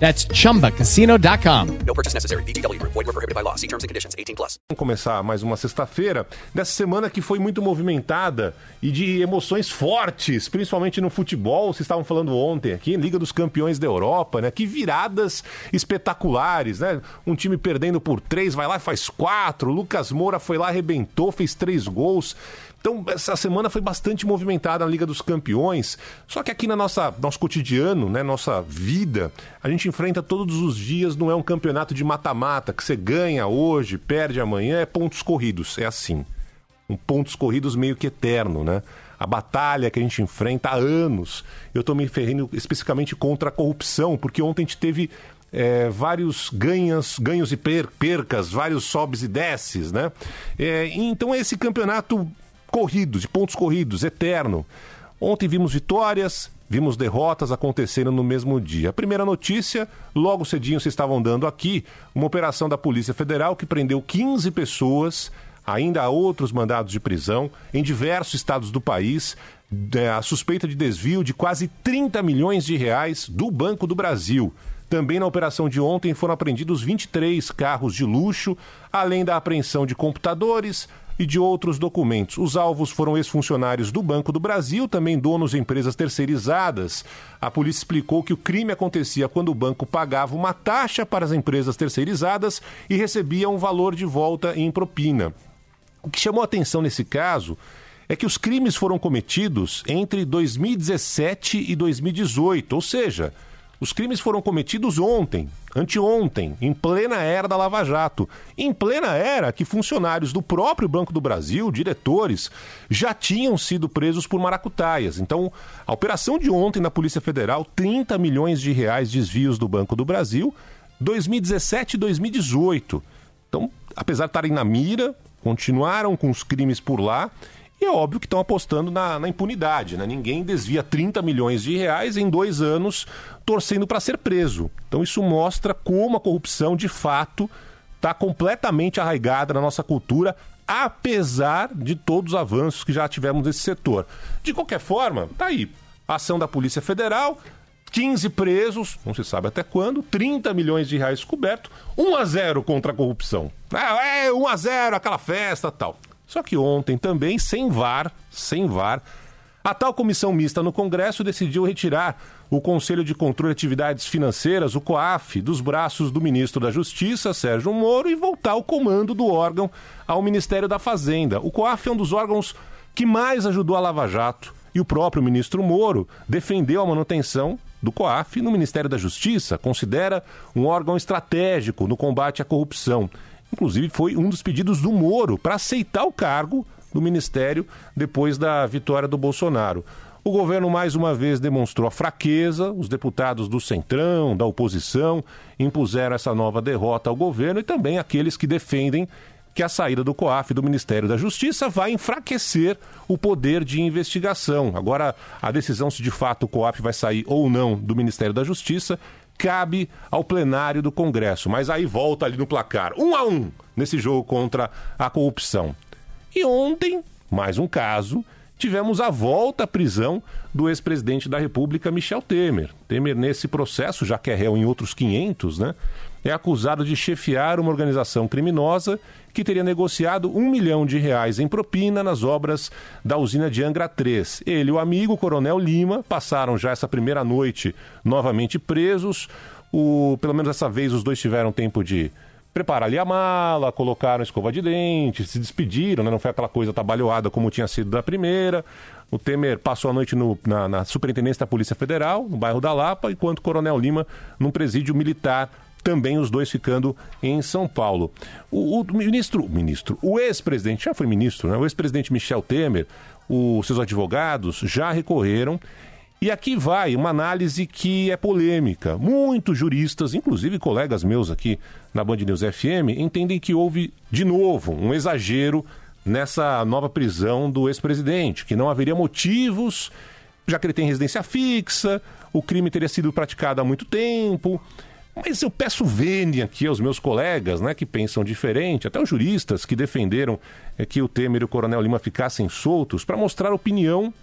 That's chumbacasino.com. No purchase necessary. Group. Void were prohibited by law. See terms and conditions. 18 plus. Vamos começar mais uma sexta-feira dessa semana que foi muito movimentada e de emoções fortes, principalmente no futebol. Vocês estavam falando ontem aqui, Liga dos Campeões da Europa, né? Que viradas espetaculares, né? Um time perdendo por três, vai lá e faz quatro. Lucas Moura foi lá, arrebentou, fez três gols. Então, essa semana foi bastante movimentada na Liga dos Campeões. Só que aqui na nossa nosso cotidiano, né, nossa vida, a gente enfrenta todos os dias, não é um campeonato de mata-mata que você ganha hoje, perde amanhã, é pontos corridos, é assim. Um pontos corridos meio que eterno, né? A batalha que a gente enfrenta há anos. Eu estou me ferrando especificamente contra a corrupção, porque ontem a gente teve é, vários ganhos, ganhos e per percas, vários sobes e desces, né? É, então esse campeonato corridos, de pontos corridos, eterno. Ontem vimos vitórias, vimos derrotas acontecendo no mesmo dia. A primeira notícia, logo cedinho vocês estavam dando aqui, uma operação da Polícia Federal que prendeu 15 pessoas, ainda há outros mandados de prisão em diversos estados do país, é, a suspeita de desvio de quase 30 milhões de reais do Banco do Brasil. Também na operação de ontem foram apreendidos 23 carros de luxo, além da apreensão de computadores, e de outros documentos. Os alvos foram ex-funcionários do Banco do Brasil, também donos de empresas terceirizadas. A polícia explicou que o crime acontecia quando o banco pagava uma taxa para as empresas terceirizadas e recebia um valor de volta em propina. O que chamou atenção nesse caso é que os crimes foram cometidos entre 2017 e 2018, ou seja, os crimes foram cometidos ontem, anteontem, em plena era da Lava Jato. Em plena era que funcionários do próprio Banco do Brasil, diretores, já tinham sido presos por maracutaias. Então, a operação de ontem na Polícia Federal, 30 milhões de reais desvios do Banco do Brasil, 2017 e 2018. Então, apesar de estarem na mira, continuaram com os crimes por lá e é óbvio que estão apostando na, na, impunidade, né? Ninguém desvia 30 milhões de reais em dois anos torcendo para ser preso. Então isso mostra como a corrupção, de fato, está completamente arraigada na nossa cultura, apesar de todos os avanços que já tivemos nesse setor. De qualquer forma, tá aí. Ação da Polícia Federal, 15 presos, não se sabe até quando, 30 milhões de reais coberto, 1 a 0 contra a corrupção. É, é 1 a 0 aquela festa tal. Só que ontem também, sem VAR, sem VAR, a tal comissão mista no Congresso decidiu retirar o Conselho de Controle de Atividades Financeiras, o COAF, dos braços do ministro da Justiça, Sérgio Moro, e voltar o comando do órgão ao Ministério da Fazenda. O COAF é um dos órgãos que mais ajudou a Lava Jato. E o próprio ministro Moro defendeu a manutenção do COAF no Ministério da Justiça, considera um órgão estratégico no combate à corrupção. Inclusive, foi um dos pedidos do Moro para aceitar o cargo do ministério depois da vitória do Bolsonaro. O governo mais uma vez demonstrou a fraqueza, os deputados do Centrão, da oposição, impuseram essa nova derrota ao governo e também aqueles que defendem que a saída do COAF do Ministério da Justiça vai enfraquecer o poder de investigação. Agora, a decisão se de fato o COAF vai sair ou não do Ministério da Justiça cabe ao plenário do Congresso. Mas aí volta ali no placar, um a um, nesse jogo contra a corrupção. E ontem, mais um caso, tivemos a volta à prisão do ex-presidente da República, Michel Temer. Temer, nesse processo, já que é réu em outros 500, né, é acusado de chefiar uma organização criminosa que teria negociado um milhão de reais em propina nas obras da usina de Angra 3. Ele e o amigo, Coronel Lima, passaram já essa primeira noite novamente presos. O, pelo menos dessa vez os dois tiveram tempo de preparar ali a mala, colocaram escova de dente, se despediram, né? não foi aquela coisa trabalhoada como tinha sido da primeira. O Temer passou a noite no, na, na Superintendência da Polícia Federal, no bairro da Lapa, enquanto o Coronel Lima num presídio militar também os dois ficando em São Paulo. O, o ministro, ministro, o ex-presidente, já foi ministro, né? O ex-presidente Michel Temer, os seus advogados já recorreram e aqui vai uma análise que é polêmica. Muitos juristas, inclusive colegas meus aqui na Band News FM, entendem que houve, de novo, um exagero nessa nova prisão do ex-presidente, que não haveria motivos, já que ele tem residência fixa, o crime teria sido praticado há muito tempo. Mas eu peço vênia aqui aos meus colegas, né, que pensam diferente, até os juristas que defenderam é, que o Temer e o Coronel Lima ficassem soltos, para mostrar a opinião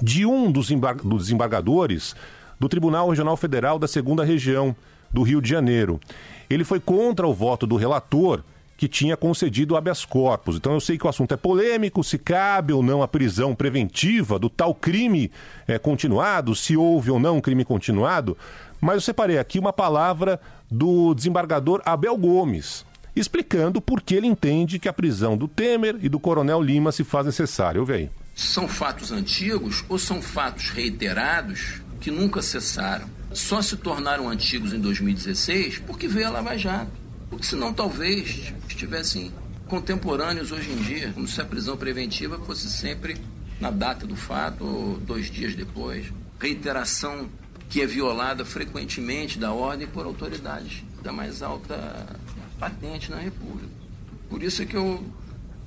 de um dos, dos desembargadores do Tribunal Regional Federal da Segunda Região do Rio de Janeiro. Ele foi contra o voto do relator que tinha concedido habeas corpus. Então eu sei que o assunto é polêmico, se cabe ou não a prisão preventiva do tal crime é, continuado, se houve ou não um crime continuado, mas eu separei aqui uma palavra do desembargador Abel Gomes, explicando por que ele entende que a prisão do Temer e do Coronel Lima se faz necessária. Ouve aí. São fatos antigos ou são fatos reiterados que nunca cessaram? Só se tornaram antigos em 2016 porque veio a Lava Jato. Porque senão talvez estivessem contemporâneos hoje em dia, como se a prisão preventiva fosse sempre na data do fato ou dois dias depois. Reiteração que é violada frequentemente da ordem por autoridades da mais alta patente na República. Por isso é que eu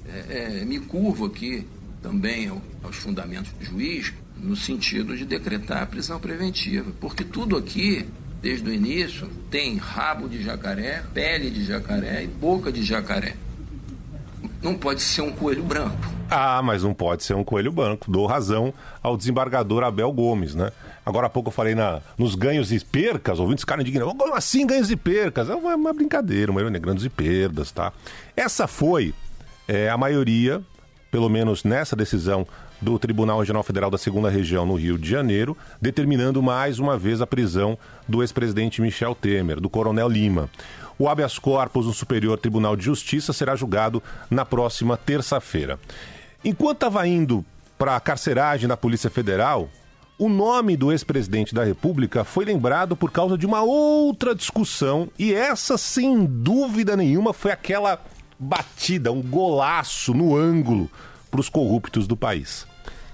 é, é, me curvo aqui também aos fundamentos do juiz, no sentido de decretar a prisão preventiva. Porque tudo aqui, desde o início, tem rabo de jacaré, pele de jacaré e boca de jacaré. Não pode ser um coelho branco. Ah, mas não pode ser um coelho branco. Dou razão ao desembargador Abel Gomes, né? Agora há pouco eu falei na, nos ganhos e percas, ouvintes ficaram indignados. Como assim ganhos e percas? É uma, uma brincadeira, uma ganhos e perdas, tá? Essa foi é, a maioria pelo menos nessa decisão do Tribunal Regional Federal da Segunda Região no Rio de Janeiro, determinando mais uma vez a prisão do ex-presidente Michel Temer, do Coronel Lima. O habeas corpus no Superior Tribunal de Justiça será julgado na próxima terça-feira. Enquanto estava indo para a carceragem da Polícia Federal, o nome do ex-presidente da República foi lembrado por causa de uma outra discussão, e essa, sem dúvida nenhuma, foi aquela batida, um golaço no ângulo para os corruptos do país.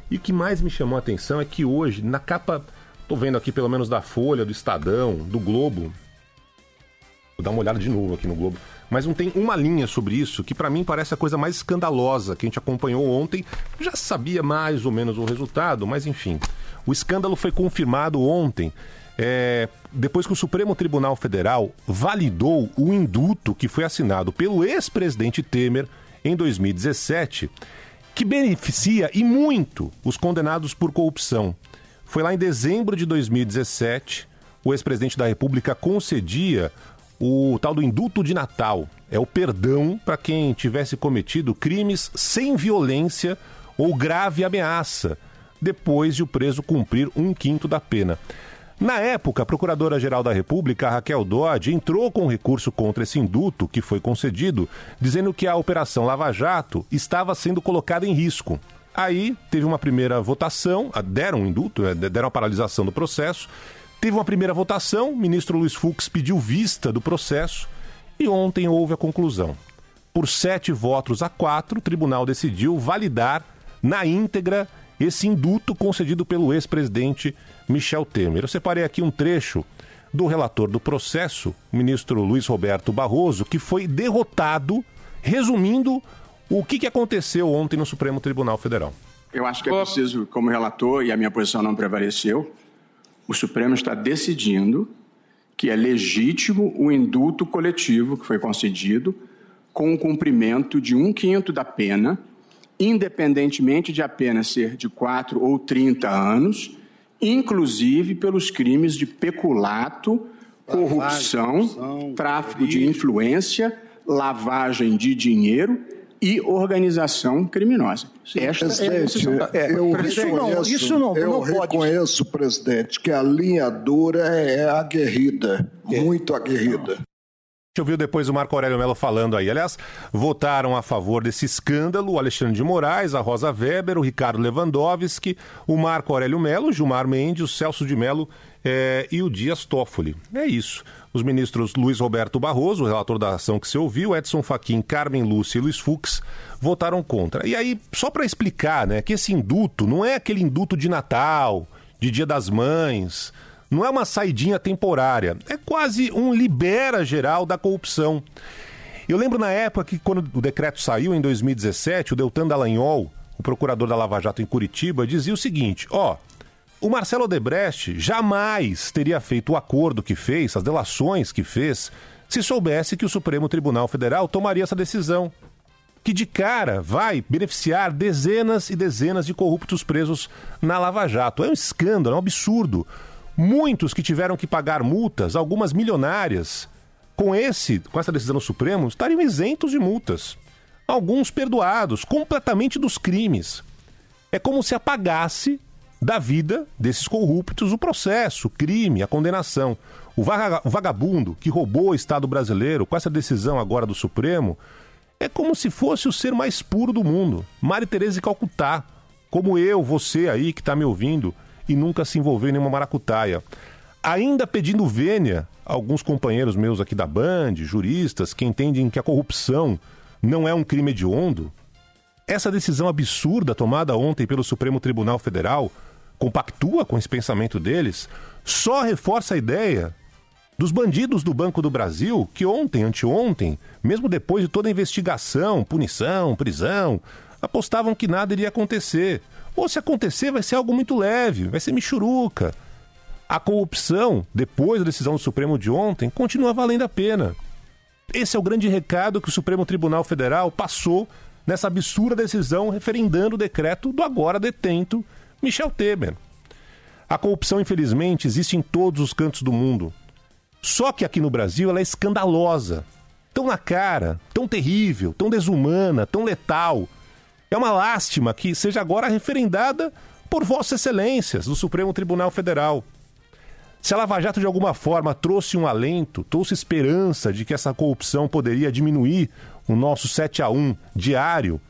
E o que mais me chamou a atenção é que hoje, na capa, tô vendo aqui pelo menos da Folha, do Estadão, do Globo, vou dar uma olhada de novo aqui no Globo, mas não tem uma linha sobre isso que para mim parece a coisa mais escandalosa que a gente acompanhou ontem. Já sabia mais ou menos o resultado, mas enfim. O escândalo foi confirmado ontem é, depois que o Supremo Tribunal Federal validou o induto que foi assinado pelo ex-presidente Temer em 2017, que beneficia e muito os condenados por corrupção. Foi lá em dezembro de 2017, o ex-presidente da República concedia o tal do induto de Natal. É o perdão para quem tivesse cometido crimes sem violência ou grave ameaça, depois de o preso cumprir um quinto da pena. Na época, a Procuradora-Geral da República, Raquel Dodge, entrou com recurso contra esse induto que foi concedido, dizendo que a Operação Lava Jato estava sendo colocada em risco. Aí teve uma primeira votação, deram um induto, né, deram a paralisação do processo. Teve uma primeira votação, o ministro Luiz Fux pediu vista do processo e ontem houve a conclusão. Por sete votos a quatro, o tribunal decidiu validar na íntegra esse induto concedido pelo ex-presidente Michel Temer. Eu separei aqui um trecho do relator do processo, o ministro Luiz Roberto Barroso, que foi derrotado, resumindo o que, que aconteceu ontem no Supremo Tribunal Federal. Eu acho que é preciso, como relator, e a minha posição não prevaleceu, o Supremo está decidindo que é legítimo o indulto coletivo que foi concedido com o cumprimento de um quinto da pena, independentemente de a pena ser de 4 ou 30 anos, inclusive pelos crimes de peculato, corrupção, tráfico de influência, lavagem de dinheiro e organização criminosa. Esta é da... É, eu reconheço, isso não, eu não reconheço, pode... presidente, que a linha dura é aguerrida, é. muito aguerrida gente ouviu depois o Marco Aurélio Mello falando aí. Aliás, votaram a favor desse escândalo o Alexandre de Moraes, a Rosa Weber, o Ricardo Lewandowski, o Marco Aurélio Mello, o Gilmar Mendes, o Celso de Mello é, e o Dias Toffoli. É isso. Os ministros Luiz Roberto Barroso, o relator da ação que se ouviu, Edson Fachin, Carmen Lúcia e Luiz Fux votaram contra. E aí, só para explicar, né, que esse induto não é aquele induto de Natal, de Dia das Mães, não é uma saidinha temporária, é quase um libera geral da corrupção. Eu lembro na época que, quando o decreto saiu, em 2017, o Deltan Dallagnol, o procurador da Lava Jato em Curitiba, dizia o seguinte: ó, o Marcelo Odebrecht jamais teria feito o acordo que fez, as delações que fez, se soubesse que o Supremo Tribunal Federal tomaria essa decisão. Que de cara vai beneficiar dezenas e dezenas de corruptos presos na Lava Jato. É um escândalo, é um absurdo. Muitos que tiveram que pagar multas, algumas milionárias, com esse, com essa decisão do Supremo, estariam isentos de multas. Alguns perdoados completamente dos crimes. É como se apagasse da vida desses corruptos o processo, o crime, a condenação. O vagabundo que roubou o Estado brasileiro com essa decisão agora do Supremo é como se fosse o ser mais puro do mundo. Mari Tereza Calcutá, como eu, você aí que está me ouvindo, e nunca se envolveu em nenhuma maracutaia. Ainda pedindo vênia, alguns companheiros meus aqui da Band, juristas, que entendem que a corrupção não é um crime hediondo, essa decisão absurda tomada ontem pelo Supremo Tribunal Federal compactua com esse pensamento deles, só reforça a ideia dos bandidos do Banco do Brasil que ontem, anteontem, mesmo depois de toda a investigação, punição, prisão, apostavam que nada iria acontecer. Ou se acontecer, vai ser algo muito leve, vai ser michuruca. A corrupção, depois da decisão do Supremo de ontem, continua valendo a pena. Esse é o grande recado que o Supremo Tribunal Federal passou nessa absurda decisão referendando o decreto do agora detento Michel Temer. A corrupção, infelizmente, existe em todos os cantos do mundo. Só que aqui no Brasil ela é escandalosa. Tão na cara, tão terrível, tão desumana, tão letal, é uma lástima que seja agora referendada por Vossas Excelências do Supremo Tribunal Federal. Se a Lava Jato de alguma forma trouxe um alento, trouxe esperança de que essa corrupção poderia diminuir o nosso 7 a 1 diário,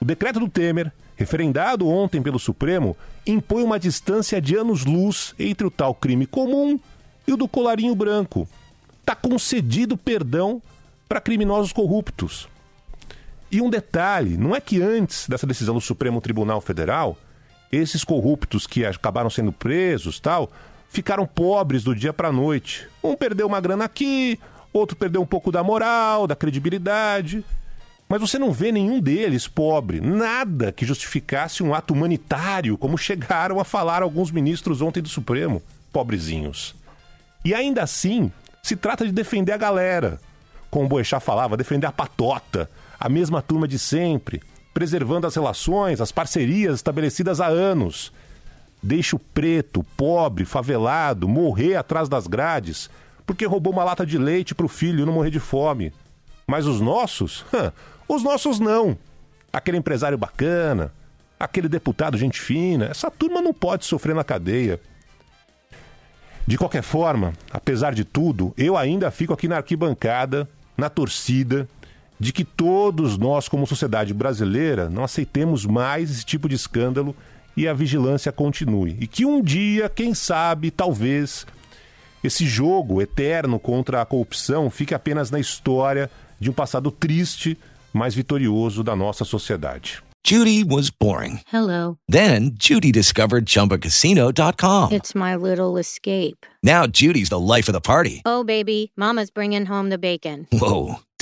o decreto do Temer, referendado ontem pelo Supremo, impõe uma distância de anos-luz entre o tal crime comum e o do colarinho branco. Está concedido perdão para criminosos corruptos. E um detalhe: não é que antes dessa decisão do Supremo Tribunal Federal, esses corruptos que acabaram sendo presos tal, ficaram pobres do dia para noite. Um perdeu uma grana aqui, outro perdeu um pouco da moral, da credibilidade. Mas você não vê nenhum deles pobre, nada que justificasse um ato humanitário, como chegaram a falar alguns ministros ontem do Supremo, pobrezinhos. E ainda assim, se trata de defender a galera. Como o Boechat falava, defender a patota, a mesma turma de sempre, preservando as relações, as parcerias estabelecidas há anos. Deixa o preto, pobre, favelado morrer atrás das grades porque roubou uma lata de leite para o filho não morrer de fome. Mas os nossos? os nossos não. Aquele empresário bacana, aquele deputado gente fina, essa turma não pode sofrer na cadeia. De qualquer forma, apesar de tudo, eu ainda fico aqui na arquibancada, na torcida, de que todos nós, como sociedade brasileira, não aceitemos mais esse tipo de escândalo e a vigilância continue. E que um dia, quem sabe, talvez, esse jogo eterno contra a corrupção fique apenas na história de um passado triste, mas vitorioso da nossa sociedade. Judy was boring. Hello. Then Judy discovered chumbacasino.com. It's my little escape. Now Judy's the life of the party. Oh baby, mama's bringing home the bacon. Whoa,